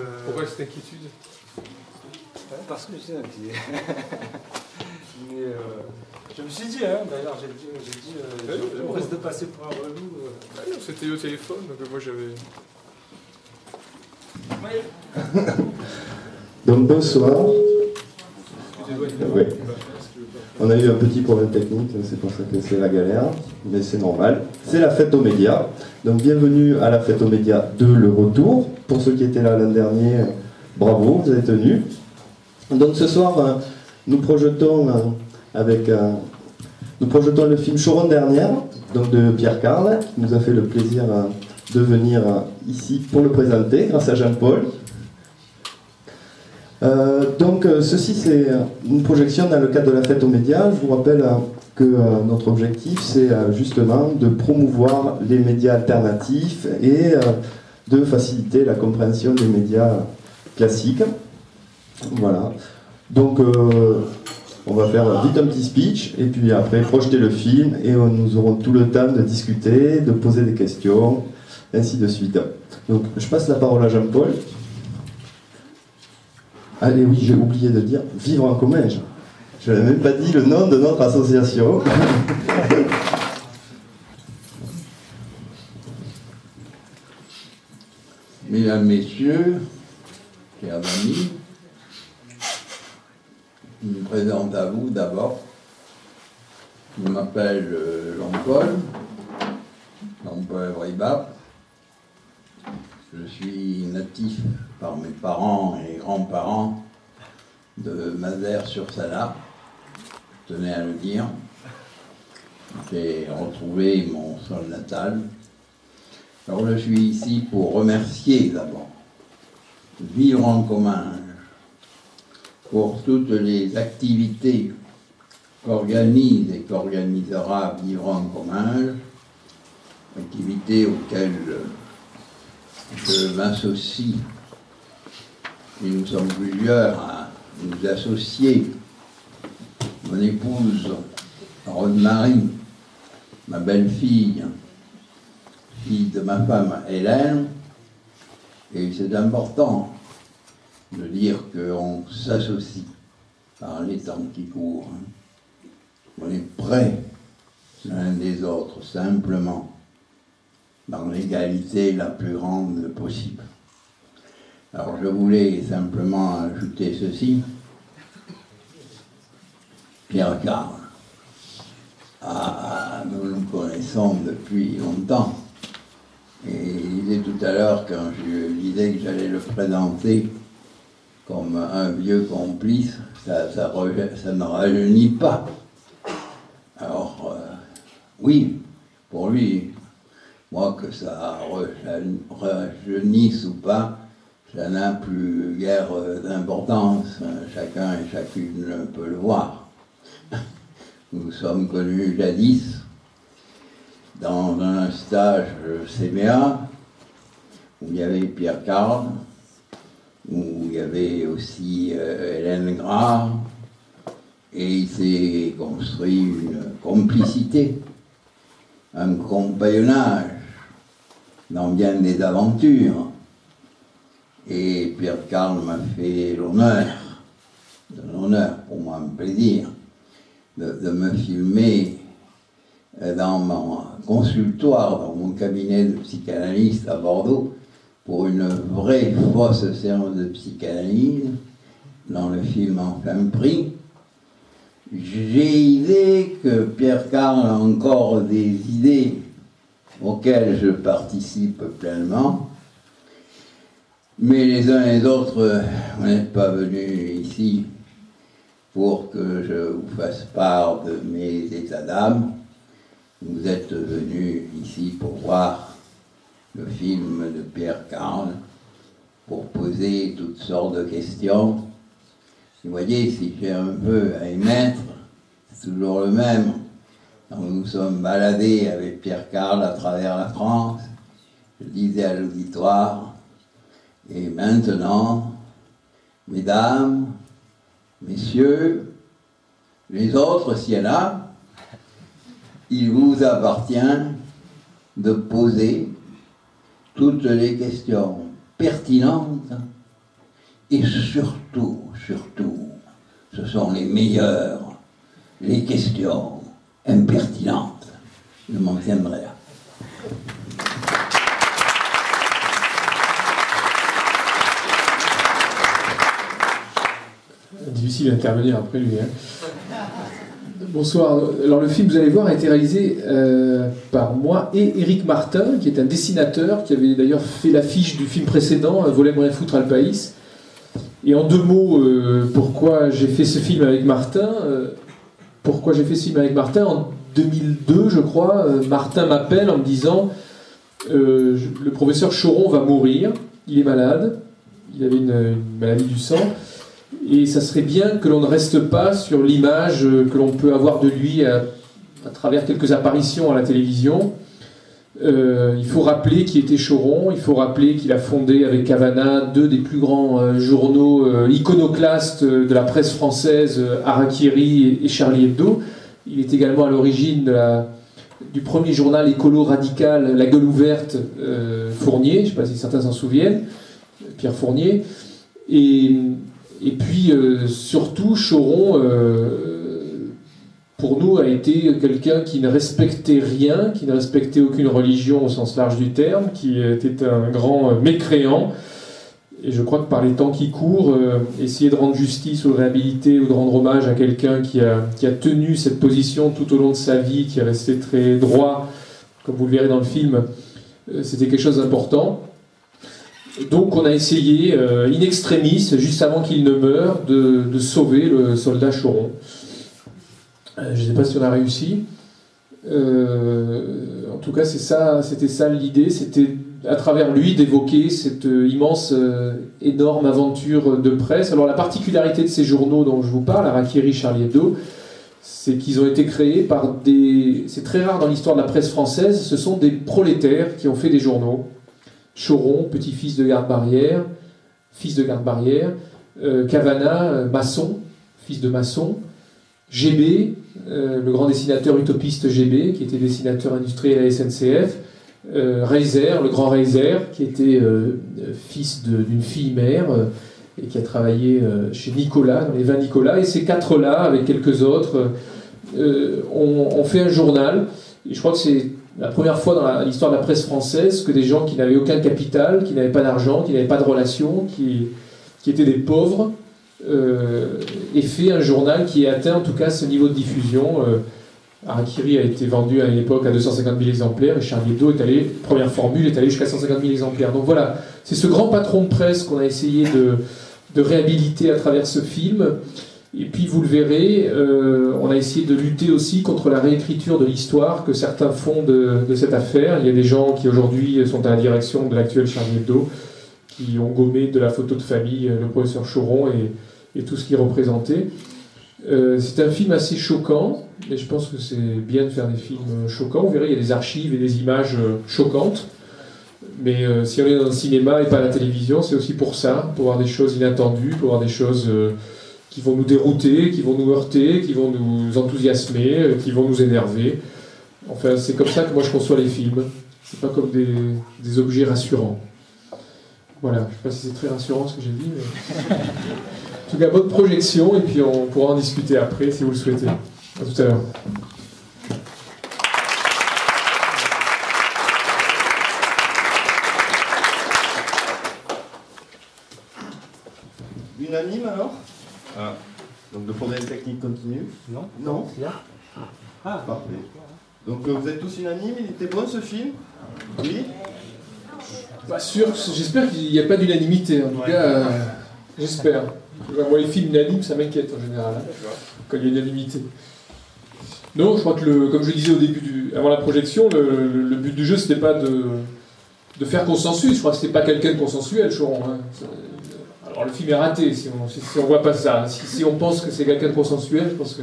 Pourquoi cette inquiétude Parce que j'étais inquiet. Mais euh, je me suis dit, hein, d'ailleurs, j'ai dit, j'ai dit euh, Oui, je, je oui. risque de passer pour un relou. euh. Ah non, C'était au téléphone, donc moi j'avais. Donc bonsoir. Excusez-moi, Oui. On a eu un petit problème technique, c'est pour ça que c'est la galère, mais c'est normal. C'est la fête aux médias. Donc bienvenue à la fête aux médias de Le Retour. Pour ceux qui étaient là l'an dernier, bravo, vous avez tenu. Donc ce soir, euh, nous projetons euh, avec euh, nous projetons le film Choron dernière, donc de Pierre Carl, qui nous a fait le plaisir de venir ici pour le présenter, grâce à Jean-Paul. Euh, donc euh, ceci c'est une projection dans le cadre de la fête aux médias. Je vous rappelle euh, que notre objectif c'est justement de promouvoir les médias alternatifs et de faciliter la compréhension des médias classiques. Voilà. Donc on va faire vite un petit speech et puis après projeter le film et nous aurons tout le temps de discuter, de poser des questions, ainsi de suite. Donc je passe la parole à Jean-Paul. Allez, oui, j'ai oublié de dire Vivre en commun. Je n'avais même pas dit le nom de notre association. Mesdames, Messieurs, chers amis, je me présente à vous d'abord. Je m'appelle euh, Jean-Paul, Jean-Paul Vribap. Je suis natif par mes parents et grands-parents de Mazères-sur-Salat, je tenais à le dire. J'ai retrouvé mon sol natal. Alors je suis ici pour remercier d'abord Vivre en commun pour toutes les activités qu'organise et qu'organisera Vivre en commun, activités auxquelles je m'associe, et nous sommes plusieurs à nous associer. Mon épouse, Rose-Marie, ma belle-fille, fille de ma femme Hélène, et c'est important de dire qu'on s'associe par les temps qui courent. On est près l'un des autres, simplement, dans l'égalité la plus grande possible. Alors je voulais simplement ajouter ceci. Pierre Carl, nous nous connaissons depuis longtemps. Et il disait tout à l'heure, quand je disais que j'allais le présenter comme un vieux complice, ça, ça, ça ne rajeunit pas. Alors, euh, oui, pour lui, moi, que ça rajeunisse ou pas, ça n'a plus guère euh, d'importance. Chacun et chacune peut le voir. Nous sommes connus jadis dans un stage CBA où il y avait Pierre Carl, où il y avait aussi euh, Hélène Gras, et il s'est construit une complicité, un compagnonnage dans bien des aventures. Et Pierre Carl m'a fait l'honneur, l'honneur pour moi, un plaisir, de, me filmer euh, dans mon consultoire, dans mon cabinet de psychanalyste à Bordeaux, pour une vraie fausse séance de psychanalyse, dans le film Enfin pris. J'ai idée que Pierre Carl a encore des idées auxquelles je participe pleinement. Mais les uns et les autres, euh, vous n'êtes pas venus ici pour que je vous fasse part de mes états d'âme. Vous êtes venus ici pour voir le film de Pierre Carl, pour poser toutes sortes de questions. Vous voyez, si j'ai un peu à émettre, c'est toujours le même. Nous nous sommes baladés avec Pierre Carl à travers la France, je disais à l'auditoire, et maintenant, mesdames, messieurs, les autres, a, il vous appartient de poser toutes les questions pertinentes Et surtout, surtout, ce sont les meilleurs, les questions impertinentes. Je m'en tiendrai là. Difficile d'intervenir après lui. Hein. Bonsoir. Alors le film, vous allez voir, a été réalisé euh, par moi et Eric Martin, qui est un dessinateur, qui avait d'ailleurs fait l'affiche du film précédent, Voler rien foutre à. Et en deux mots, euh, pourquoi j'ai fait ce film avec Martin euh, Pourquoi j'ai fait ce film avec Martin En 2002, je crois, Martin m'appelle en me disant le professeur Choron va mourir, il est malade, il avait une maladie du sang. Et ça serait bien que l'on ne reste pas sur l'image que l'on peut avoir de lui à, travers quelques apparitions à la télévision. Euh, il faut rappeler qui était Choron, il faut rappeler qu'il a fondé avec Cavana deux des plus grands euh, journaux euh, iconoclastes de la presse française, Harakiri et, Charlie Hebdo. Il est également à l'origine du premier journal écolo radical, La Gueule ouverte, Fournier, je ne sais pas si certains s'en souviennent, Pierre Fournier. Et et puis, surtout, Choron, pour nous, a été quelqu'un qui ne respectait rien, qui ne respectait aucune religion au sens large du terme, qui était un grand euh, mécréant. Et je crois que par les temps qui courent, essayer de rendre justice ou de réhabiliter ou de rendre hommage à quelqu'un qui a, tenu cette position tout au long de sa vie, qui est resté très droit, comme vous le verrez dans le film, c'était quelque chose d'important. Donc on a essayé, euh, in extremis, juste avant qu'il ne meure, de, sauver le soldat Choron. Euh, je ne sais pas si on a réussi. Euh, en tout cas, c'était ça l'idée, c'était à travers lui d'évoquer cette immense, énorme aventure de presse. Alors la particularité de ces journaux dont je vous parle, Arakiri, Charlie Hebdo, c'est qu'ils ont été créés par des... C'est très rare dans l'histoire de la presse française, ce sont des prolétaires qui ont fait des journaux. Choron, petit-fils de garde-barrière, fils de garde-barrière, euh, Cavana, euh, maçon, fils de maçon, GB, euh, le grand dessinateur utopiste GB, qui était dessinateur industriel à la SNCF, Reiser, le grand Reiser, qui était fils d'une fille-mère et qui a travaillé chez Nicolas, dans les vins Nicolas, et ces quatre-là, avec quelques autres, ont, fait un journal. Et je crois que c'est la première fois dans l'histoire de la presse française que des gens qui n'avaient aucun capital, qui n'avaient pas d'argent, qui n'avaient pas de relations, qui, qui étaient des pauvres, euh, aient fait un journal qui a atteint en tout cas ce niveau de diffusion. Euh, Harakiri a été vendu à une époque à 250 000 exemplaires et Charlie Hebdo est allé, première formule, est allé jusqu'à 150 000 exemplaires. Donc voilà, c'est ce grand patron de presse qu'on a essayé de, réhabiliter à travers ce film. Et puis vous le verrez, euh, on a essayé de lutter aussi contre la réécriture de l'histoire que certains font de, cette affaire. Il y a des gens qui aujourd'hui sont à la direction de l'actuel Charlie Hebdo, qui ont gommé de la photo de famille le professeur Choron et, tout ce qu'il représentait. Euh, c'est un film assez choquant, et je pense que c'est bien de faire des films choquants. Vous verrez, il y a des archives et des images choquantes. Mais euh, si on est dans le cinéma et pas à la télévision, c'est aussi pour ça, pour voir des choses inattendues, pour voir des choses qui vont nous dérouter, qui vont nous heurter, qui vont nous enthousiasmer, euh, qui vont nous énerver. Enfin, c'est comme ça que moi je conçois les films. C'est pas comme des, des, objets rassurants. Voilà, je sais pas si c'est très rassurant ce que j'ai dit, mais. en tout cas, bonne projection, et puis on pourra en discuter après si vous le souhaitez. À tout à l'heure. Unanime alors? Ah. Donc le problème technique continue? Non. Non Ah, parfait. Donc euh, vous êtes tous unanimes, il était bon ce film? Oui Pas sûr, j'espère qu'il n'y a pas d'unanimité, en tout cas, euh, j'espère. Moi les films unanimes, ça m'inquiète en général, hein, quand il y a unanimité. Non, je crois que, le, comme je disais au début, du, avant la projection, le, but du jeu, c'était pas de, de faire consensus. Je crois que c'était pas quelqu'un de consensuel, Choron. Hein. Alors le film est raté si on si, on voit pas ça. Si, on pense que c'est quelqu'un de consensuel, je pense que